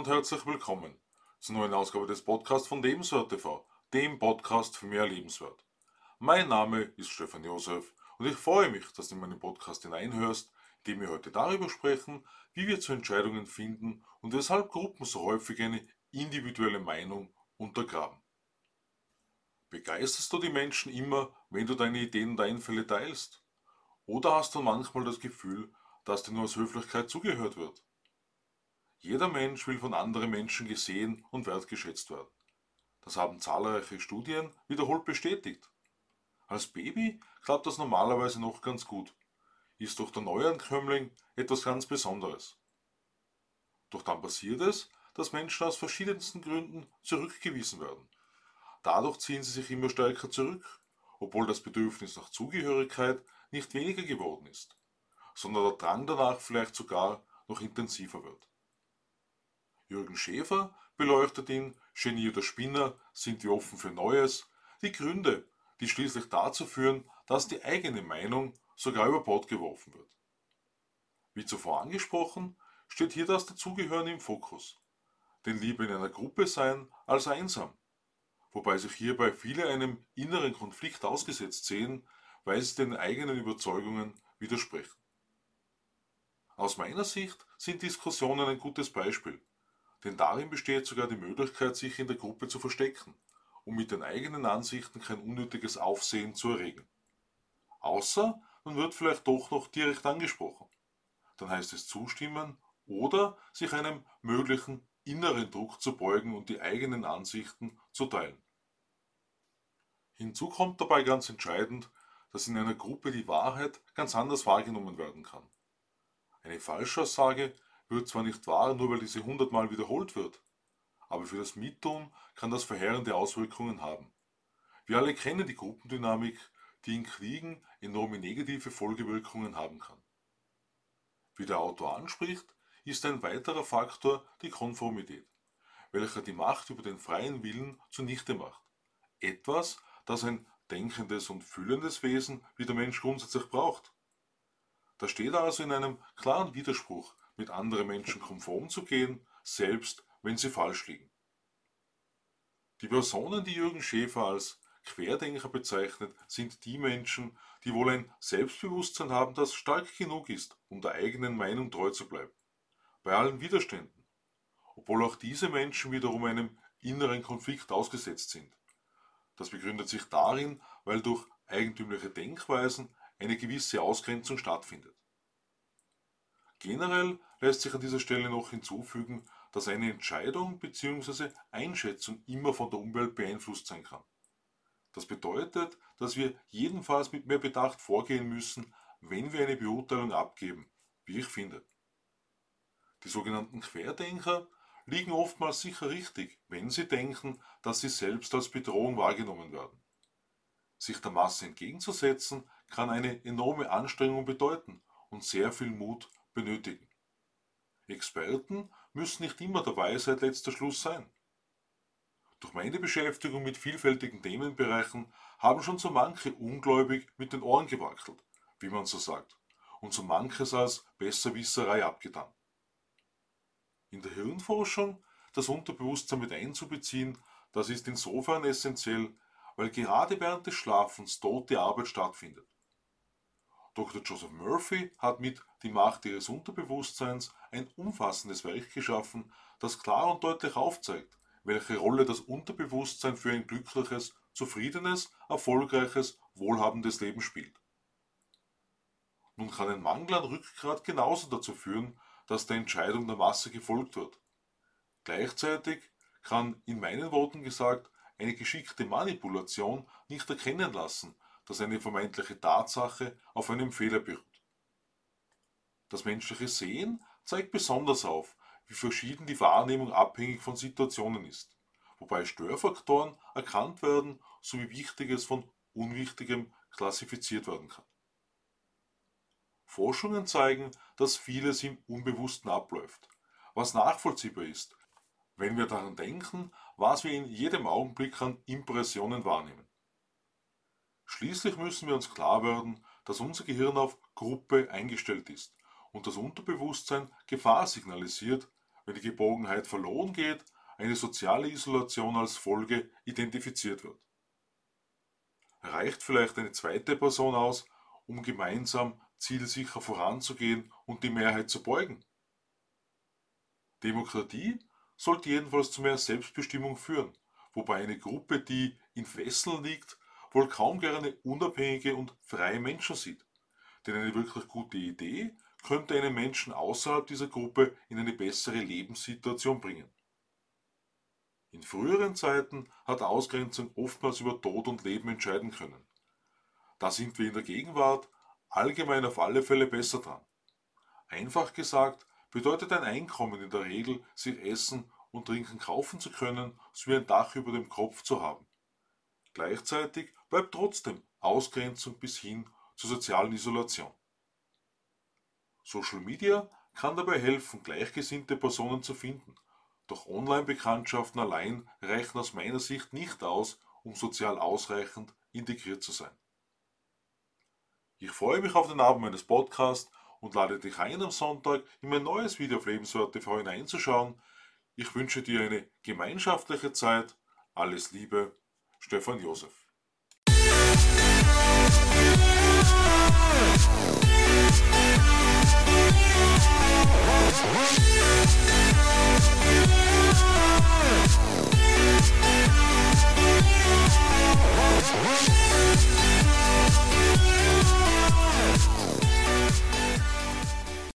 und herzlich willkommen zur neuen Ausgabe des Podcasts von Lebenswert TV, dem Podcast für mehr Lebenswert. Mein Name ist Stefan Josef und ich freue mich, dass du in meinen Podcast hineinhörst, in dem wir heute darüber sprechen, wie wir zu Entscheidungen finden und weshalb Gruppen so häufig eine individuelle Meinung untergraben. Begeisterst du die Menschen immer, wenn du deine Ideen und Einfälle teilst? Oder hast du manchmal das Gefühl, dass dir nur aus Höflichkeit zugehört wird? Jeder Mensch will von anderen Menschen gesehen und wertgeschätzt werden. Das haben zahlreiche Studien wiederholt bestätigt. Als Baby klappt das normalerweise noch ganz gut, ist doch der Neuankömmling etwas ganz Besonderes. Doch dann passiert es, dass Menschen aus verschiedensten Gründen zurückgewiesen werden. Dadurch ziehen sie sich immer stärker zurück, obwohl das Bedürfnis nach Zugehörigkeit nicht weniger geworden ist, sondern der Drang danach vielleicht sogar noch intensiver wird. Jürgen Schäfer beleuchtet ihn, Genie oder Spinner, sind wir offen für Neues, die Gründe, die schließlich dazu führen, dass die eigene Meinung sogar über Bord geworfen wird. Wie zuvor angesprochen, steht hier das Dazugehören im Fokus. Denn lieber in einer Gruppe sein als einsam. Wobei sich hierbei viele einem inneren Konflikt ausgesetzt sehen, weil sie den eigenen Überzeugungen widersprechen. Aus meiner Sicht sind Diskussionen ein gutes Beispiel, denn darin besteht sogar die Möglichkeit, sich in der Gruppe zu verstecken, um mit den eigenen Ansichten kein unnötiges Aufsehen zu erregen. Außer man wird vielleicht doch noch direkt angesprochen. Dann heißt es zustimmen oder sich einem möglichen inneren Druck zu beugen und die eigenen Ansichten zu teilen. Hinzu kommt dabei ganz entscheidend, dass in einer Gruppe die Wahrheit ganz anders wahrgenommen werden kann. Eine Falschaussage wird zwar nicht wahr, nur weil diese hundertmal wiederholt wird, aber für das Mittun kann das verheerende Auswirkungen haben. Wir alle kennen die Gruppendynamik, die in Kriegen enorme negative Folgewirkungen haben kann. Wie der Autor anspricht, ist ein weiterer Faktor die Konformität, welcher die Macht über den freien Willen zunichte macht. Etwas, das ein denkendes und fühlendes Wesen wie der Mensch grundsätzlich braucht. Das steht also in einem klaren Widerspruch, mit anderen Menschen konform zu gehen, selbst wenn sie falsch liegen. Die Personen, die Jürgen Schäfer als Querdenker bezeichnet, sind die Menschen, die wohl ein Selbstbewusstsein haben, das stark genug ist, um der eigenen Meinung treu zu bleiben. Bei allen Widerständen. Obwohl auch diese Menschen wiederum einem inneren Konflikt ausgesetzt sind. Das begründet sich darin, weil durch eigentümliche Denkweisen eine gewisse Ausgrenzung stattfindet. Generell lässt sich an dieser Stelle noch hinzufügen, dass eine Entscheidung bzw. Einschätzung immer von der Umwelt beeinflusst sein kann. Das bedeutet, dass wir jedenfalls mit mehr Bedacht vorgehen müssen, wenn wir eine Beurteilung abgeben, wie ich finde. Die sogenannten Querdenker liegen oftmals sicher richtig, wenn sie denken, dass sie selbst als Bedrohung wahrgenommen werden. Sich der Masse entgegenzusetzen, kann eine enorme Anstrengung bedeuten und sehr viel Mut benötigen. Experten müssen nicht immer der Weisheit letzter Schluss sein. Durch meine Beschäftigung mit vielfältigen Themenbereichen haben schon so manche ungläubig mit den Ohren gewackelt, wie man so sagt, und so manches als Besserwisserei abgetan. In der Hirnforschung das Unterbewusstsein mit einzubeziehen, das ist insofern essentiell, weil gerade während des Schlafens tote Arbeit stattfindet. Dr. Joseph Murphy hat mit Die Macht ihres Unterbewusstseins ein umfassendes Werk geschaffen, das klar und deutlich aufzeigt, welche Rolle das Unterbewusstsein für ein glückliches, zufriedenes, erfolgreiches, wohlhabendes Leben spielt. Nun kann ein Mangel an Rückgrat genauso dazu führen, dass der Entscheidung der Masse gefolgt wird. Gleichzeitig kann in meinen Worten gesagt eine geschickte Manipulation nicht erkennen lassen, dass eine vermeintliche Tatsache auf einem Fehler beruht. Das menschliche Sehen zeigt besonders auf, wie verschieden die Wahrnehmung abhängig von Situationen ist, wobei Störfaktoren erkannt werden sowie Wichtiges von Unwichtigem klassifiziert werden kann. Forschungen zeigen, dass vieles im Unbewussten abläuft, was nachvollziehbar ist, wenn wir daran denken, was wir in jedem Augenblick an Impressionen wahrnehmen. Schließlich müssen wir uns klar werden, dass unser Gehirn auf Gruppe eingestellt ist und das Unterbewusstsein Gefahr signalisiert, wenn die Geborgenheit verloren geht, eine soziale Isolation als Folge identifiziert wird. Reicht vielleicht eine zweite Person aus, um gemeinsam zielsicher voranzugehen und die Mehrheit zu beugen? Demokratie sollte jedenfalls zu mehr Selbstbestimmung führen, wobei eine Gruppe, die in Fesseln liegt, wohl kaum gerne unabhängige und freie Menschen sieht. Denn eine wirklich gute Idee könnte einen Menschen außerhalb dieser Gruppe in eine bessere Lebenssituation bringen. In früheren Zeiten hat Ausgrenzung oftmals über Tod und Leben entscheiden können. Da sind wir in der Gegenwart allgemein auf alle Fälle besser dran. Einfach gesagt bedeutet ein Einkommen in der Regel, sich Essen und Trinken kaufen zu können, sowie ein Dach über dem Kopf zu haben. Gleichzeitig bleibt trotzdem Ausgrenzung bis hin zur sozialen Isolation. Social Media kann dabei helfen, gleichgesinnte Personen zu finden doch Online-Bekanntschaften allein reichen aus meiner Sicht nicht aus, um sozial ausreichend integriert zu sein. Ich freue mich auf den Abend meines Podcasts und lade dich ein, am Sonntag in mein neues Video auf Lebenswert TV hineinzuschauen. Ich wünsche dir eine gemeinschaftliche Zeit. Alles Liebe, Stefan Josef. Musik